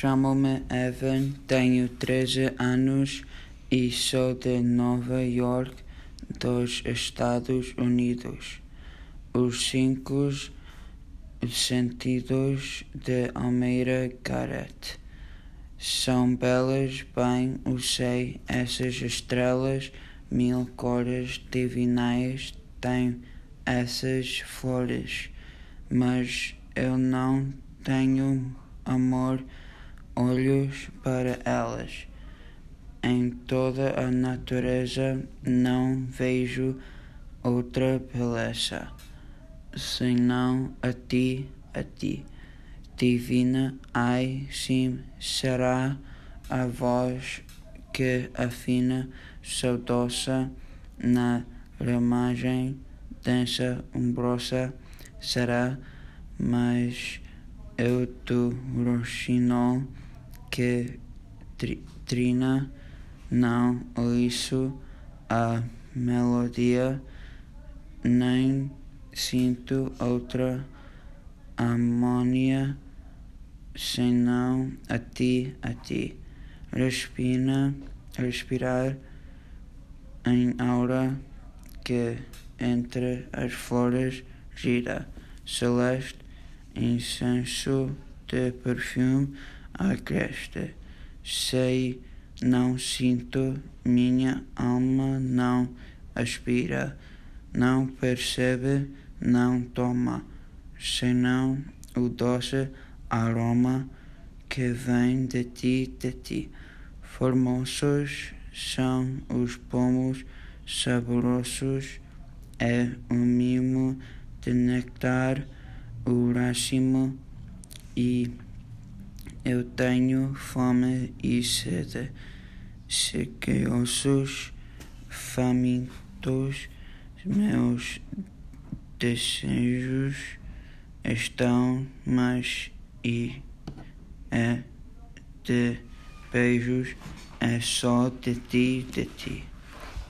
Chamo-me Evan, tenho 13 anos e sou de Nova York, dos Estados Unidos. Os cinco sentidos de Almeida Garrett são belas, bem o sei, essas estrelas mil cores divinais têm essas flores, mas eu não tenho amor olhos para elas. Em toda a natureza não vejo outra beleza, senão a ti, a ti. Divina, ai, sim, será a voz que afina saudosa na ramagem densa umbrosa será, mas eu tu roxinol que trina não ouço a melodia, nem sinto outra harmonia senão a ti, a ti. Respira, respirar em aura que entre as flores gira, celeste, incenso de perfume agreste. Sei, não sinto, minha alma não aspira, não percebe, não toma, senão o doce aroma que vem de ti, de ti. Formosos são os pomos saborosos, é o mimo de nectar, o racimo e eu tenho fome e sede, sequiosos, famintos, meus desejos estão mais e é de beijos é só de ti, de ti.